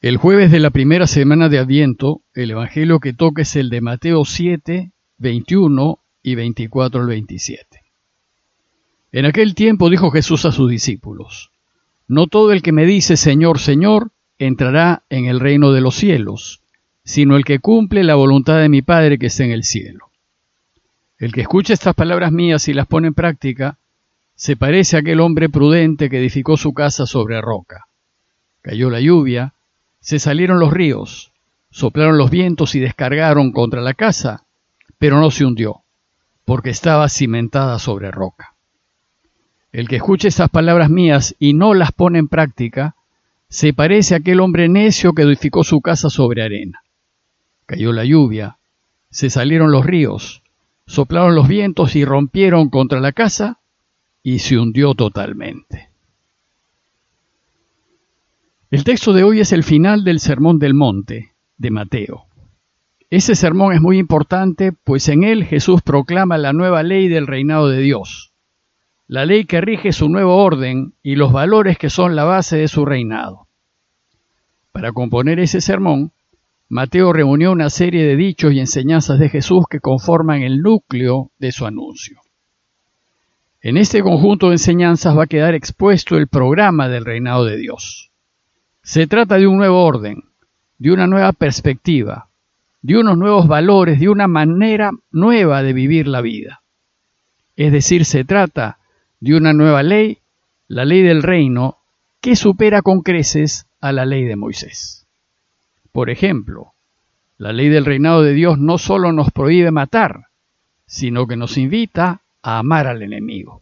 El jueves de la primera semana de Adviento, el Evangelio que toca es el de Mateo 7, 21 y 24 al 27. En aquel tiempo dijo Jesús a sus discípulos, No todo el que me dice Señor, Señor, entrará en el reino de los cielos, sino el que cumple la voluntad de mi Padre que está en el cielo. El que escucha estas palabras mías y las pone en práctica, se parece a aquel hombre prudente que edificó su casa sobre roca. Cayó la lluvia, se salieron los ríos, soplaron los vientos y descargaron contra la casa, pero no se hundió, porque estaba cimentada sobre roca. El que escuche estas palabras mías y no las pone en práctica, se parece a aquel hombre necio que edificó su casa sobre arena. Cayó la lluvia, se salieron los ríos, soplaron los vientos y rompieron contra la casa y se hundió totalmente. El texto de hoy es el final del Sermón del Monte de Mateo. Ese sermón es muy importante, pues en él Jesús proclama la nueva ley del reinado de Dios, la ley que rige su nuevo orden y los valores que son la base de su reinado. Para componer ese sermón, Mateo reunió una serie de dichos y enseñanzas de Jesús que conforman el núcleo de su anuncio. En este conjunto de enseñanzas va a quedar expuesto el programa del reinado de Dios. Se trata de un nuevo orden, de una nueva perspectiva, de unos nuevos valores, de una manera nueva de vivir la vida. Es decir, se trata de una nueva ley, la ley del reino, que supera con creces a la ley de Moisés. Por ejemplo, la ley del reinado de Dios no solo nos prohíbe matar, sino que nos invita a amar al enemigo.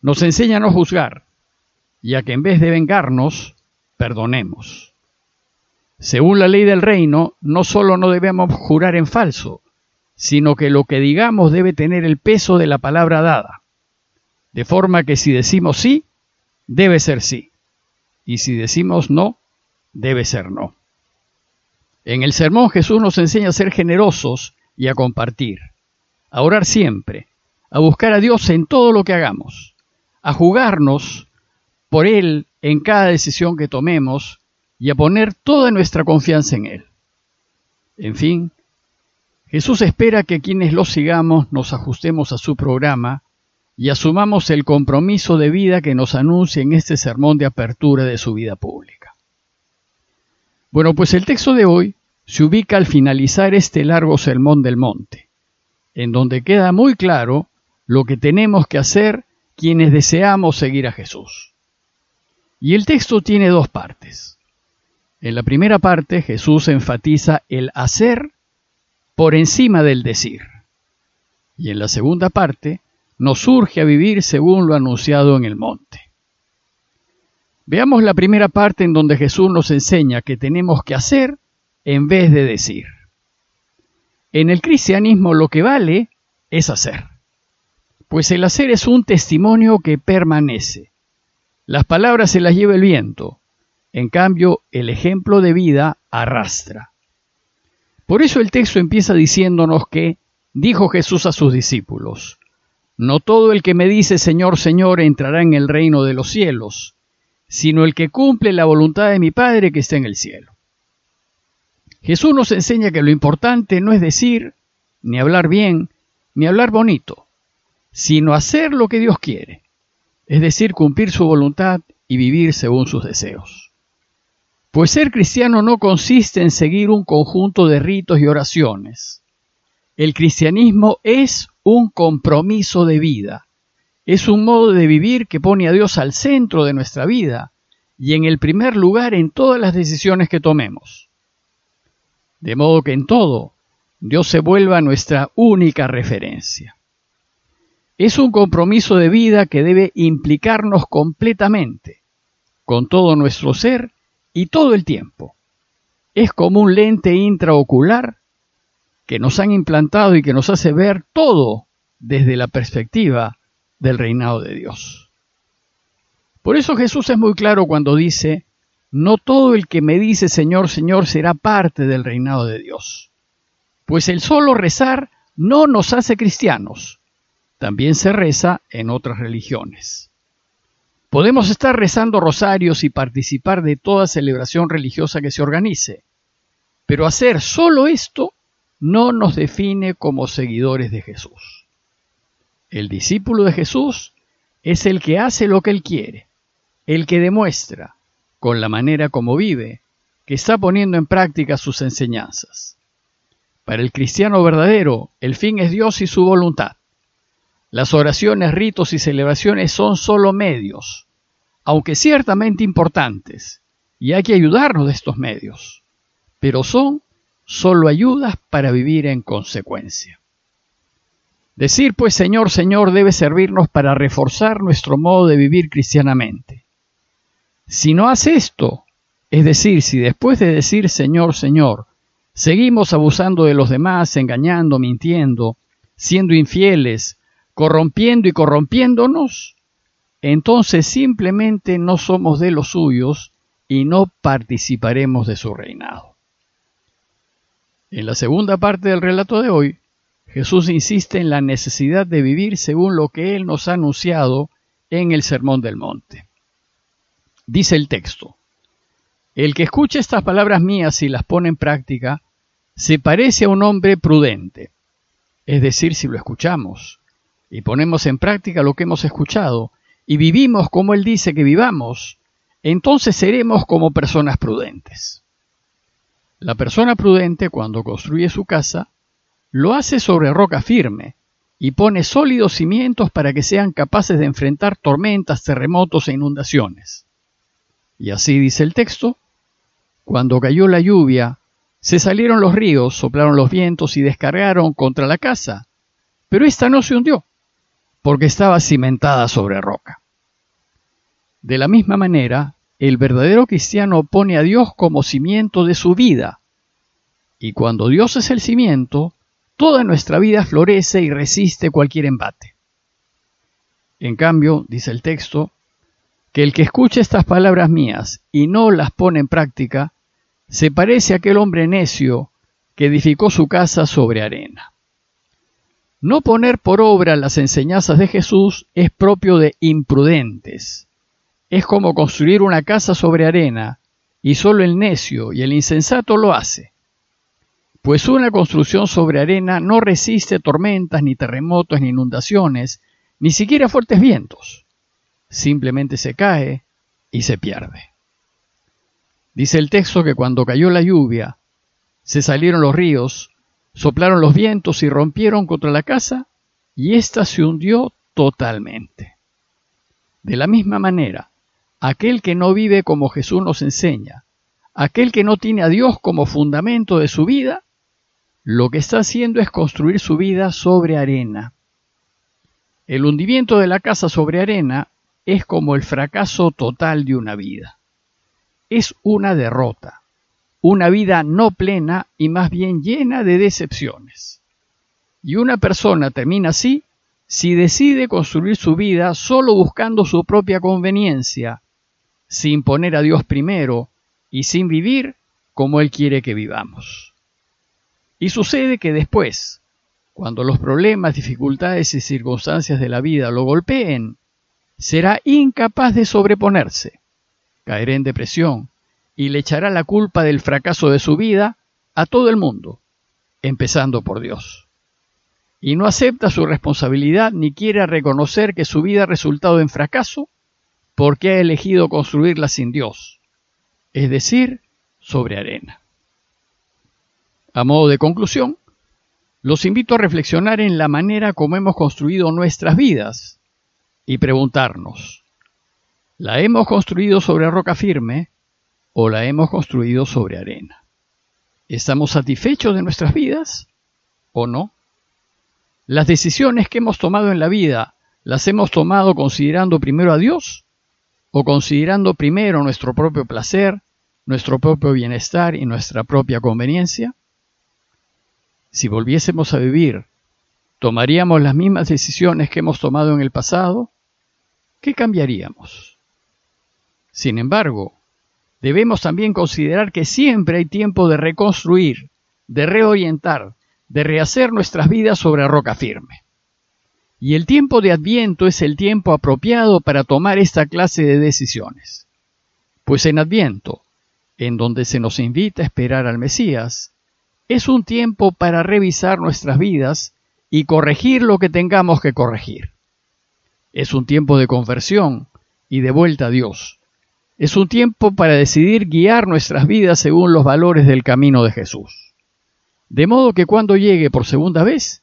Nos enseña a no juzgar, ya que en vez de vengarnos, perdonemos. Según la ley del reino, no solo no debemos jurar en falso, sino que lo que digamos debe tener el peso de la palabra dada. De forma que si decimos sí, debe ser sí. Y si decimos no, debe ser no. En el sermón Jesús nos enseña a ser generosos y a compartir, a orar siempre, a buscar a Dios en todo lo que hagamos, a jugarnos por Él en cada decisión que tomemos y a poner toda nuestra confianza en Él. En fin, Jesús espera que quienes lo sigamos nos ajustemos a su programa y asumamos el compromiso de vida que nos anuncia en este sermón de apertura de su vida pública. Bueno, pues el texto de hoy se ubica al finalizar este largo sermón del monte, en donde queda muy claro lo que tenemos que hacer quienes deseamos seguir a Jesús. Y el texto tiene dos partes. En la primera parte Jesús enfatiza el hacer por encima del decir. Y en la segunda parte nos urge a vivir según lo anunciado en el monte. Veamos la primera parte en donde Jesús nos enseña que tenemos que hacer en vez de decir. En el cristianismo lo que vale es hacer, pues el hacer es un testimonio que permanece. Las palabras se las lleva el viento, en cambio el ejemplo de vida arrastra. Por eso el texto empieza diciéndonos que dijo Jesús a sus discípulos, no todo el que me dice Señor, Señor entrará en el reino de los cielos, sino el que cumple la voluntad de mi Padre que está en el cielo. Jesús nos enseña que lo importante no es decir, ni hablar bien, ni hablar bonito, sino hacer lo que Dios quiere es decir, cumplir su voluntad y vivir según sus deseos. Pues ser cristiano no consiste en seguir un conjunto de ritos y oraciones. El cristianismo es un compromiso de vida, es un modo de vivir que pone a Dios al centro de nuestra vida y en el primer lugar en todas las decisiones que tomemos. De modo que en todo Dios se vuelva nuestra única referencia. Es un compromiso de vida que debe implicarnos completamente, con todo nuestro ser y todo el tiempo. Es como un lente intraocular que nos han implantado y que nos hace ver todo desde la perspectiva del reinado de Dios. Por eso Jesús es muy claro cuando dice, no todo el que me dice Señor, Señor será parte del reinado de Dios. Pues el solo rezar no nos hace cristianos, también se reza en otras religiones. Podemos estar rezando rosarios y participar de toda celebración religiosa que se organice, pero hacer solo esto no nos define como seguidores de Jesús. El discípulo de Jesús es el que hace lo que él quiere, el que demuestra, con la manera como vive, que está poniendo en práctica sus enseñanzas. Para el cristiano verdadero, el fin es Dios y su voluntad. Las oraciones, ritos y celebraciones son solo medios, aunque ciertamente importantes, y hay que ayudarnos de estos medios, pero son solo ayudas para vivir en consecuencia. Decir pues Señor, Señor debe servirnos para reforzar nuestro modo de vivir cristianamente. Si no hace esto, es decir, si después de decir Señor, Señor, seguimos abusando de los demás, engañando, mintiendo, siendo infieles, corrompiendo y corrompiéndonos, entonces simplemente no somos de los suyos y no participaremos de su reinado. En la segunda parte del relato de hoy, Jesús insiste en la necesidad de vivir según lo que Él nos ha anunciado en el Sermón del Monte. Dice el texto, El que escucha estas palabras mías y las pone en práctica, se parece a un hombre prudente. Es decir, si lo escuchamos y ponemos en práctica lo que hemos escuchado y vivimos como Él dice que vivamos, entonces seremos como personas prudentes. La persona prudente, cuando construye su casa, lo hace sobre roca firme y pone sólidos cimientos para que sean capaces de enfrentar tormentas, terremotos e inundaciones. Y así dice el texto, cuando cayó la lluvia, se salieron los ríos, soplaron los vientos y descargaron contra la casa, pero ésta no se hundió, porque estaba cimentada sobre roca. De la misma manera, el verdadero cristiano pone a Dios como cimiento de su vida. Y cuando Dios es el cimiento, toda nuestra vida florece y resiste cualquier embate. En cambio, dice el texto, que el que escucha estas palabras mías y no las pone en práctica, se parece a aquel hombre necio que edificó su casa sobre arena. No poner por obra las enseñanzas de Jesús es propio de imprudentes, es como construir una casa sobre arena, y solo el necio y el insensato lo hace. Pues una construcción sobre arena no resiste tormentas, ni terremotos, ni inundaciones, ni siquiera fuertes vientos. Simplemente se cae y se pierde. Dice el texto que cuando cayó la lluvia, se salieron los ríos, soplaron los vientos y rompieron contra la casa, y ésta se hundió totalmente. De la misma manera, aquel que no vive como Jesús nos enseña, aquel que no tiene a Dios como fundamento de su vida, lo que está haciendo es construir su vida sobre arena. El hundimiento de la casa sobre arena es como el fracaso total de una vida. Es una derrota, una vida no plena y más bien llena de decepciones. Y una persona termina así si decide construir su vida solo buscando su propia conveniencia, sin poner a Dios primero y sin vivir como Él quiere que vivamos. Y sucede que después, cuando los problemas, dificultades y circunstancias de la vida lo golpeen, será incapaz de sobreponerse, caerá en depresión y le echará la culpa del fracaso de su vida a todo el mundo, empezando por Dios. Y no acepta su responsabilidad ni quiere reconocer que su vida ha resultado en fracaso porque ha elegido construirla sin Dios, es decir, sobre arena. A modo de conclusión, los invito a reflexionar en la manera como hemos construido nuestras vidas y preguntarnos, ¿la hemos construido sobre roca firme o la hemos construido sobre arena? ¿Estamos satisfechos de nuestras vidas o no? ¿Las decisiones que hemos tomado en la vida las hemos tomado considerando primero a Dios o considerando primero nuestro propio placer, nuestro propio bienestar y nuestra propia conveniencia? Si volviésemos a vivir, ¿tomaríamos las mismas decisiones que hemos tomado en el pasado? ¿Qué cambiaríamos? Sin embargo, debemos también considerar que siempre hay tiempo de reconstruir, de reorientar, de rehacer nuestras vidas sobre roca firme. Y el tiempo de Adviento es el tiempo apropiado para tomar esta clase de decisiones. Pues en Adviento, en donde se nos invita a esperar al Mesías, es un tiempo para revisar nuestras vidas y corregir lo que tengamos que corregir. Es un tiempo de conversión y de vuelta a Dios. Es un tiempo para decidir guiar nuestras vidas según los valores del camino de Jesús. De modo que cuando llegue por segunda vez,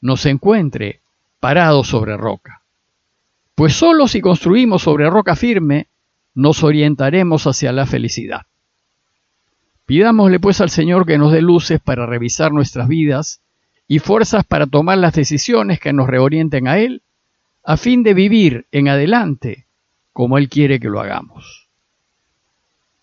nos encuentre parados sobre roca. Pues solo si construimos sobre roca firme, nos orientaremos hacia la felicidad. Pidámosle pues al Señor que nos dé luces para revisar nuestras vidas y fuerzas para tomar las decisiones que nos reorienten a Él, a fin de vivir en adelante como Él quiere que lo hagamos.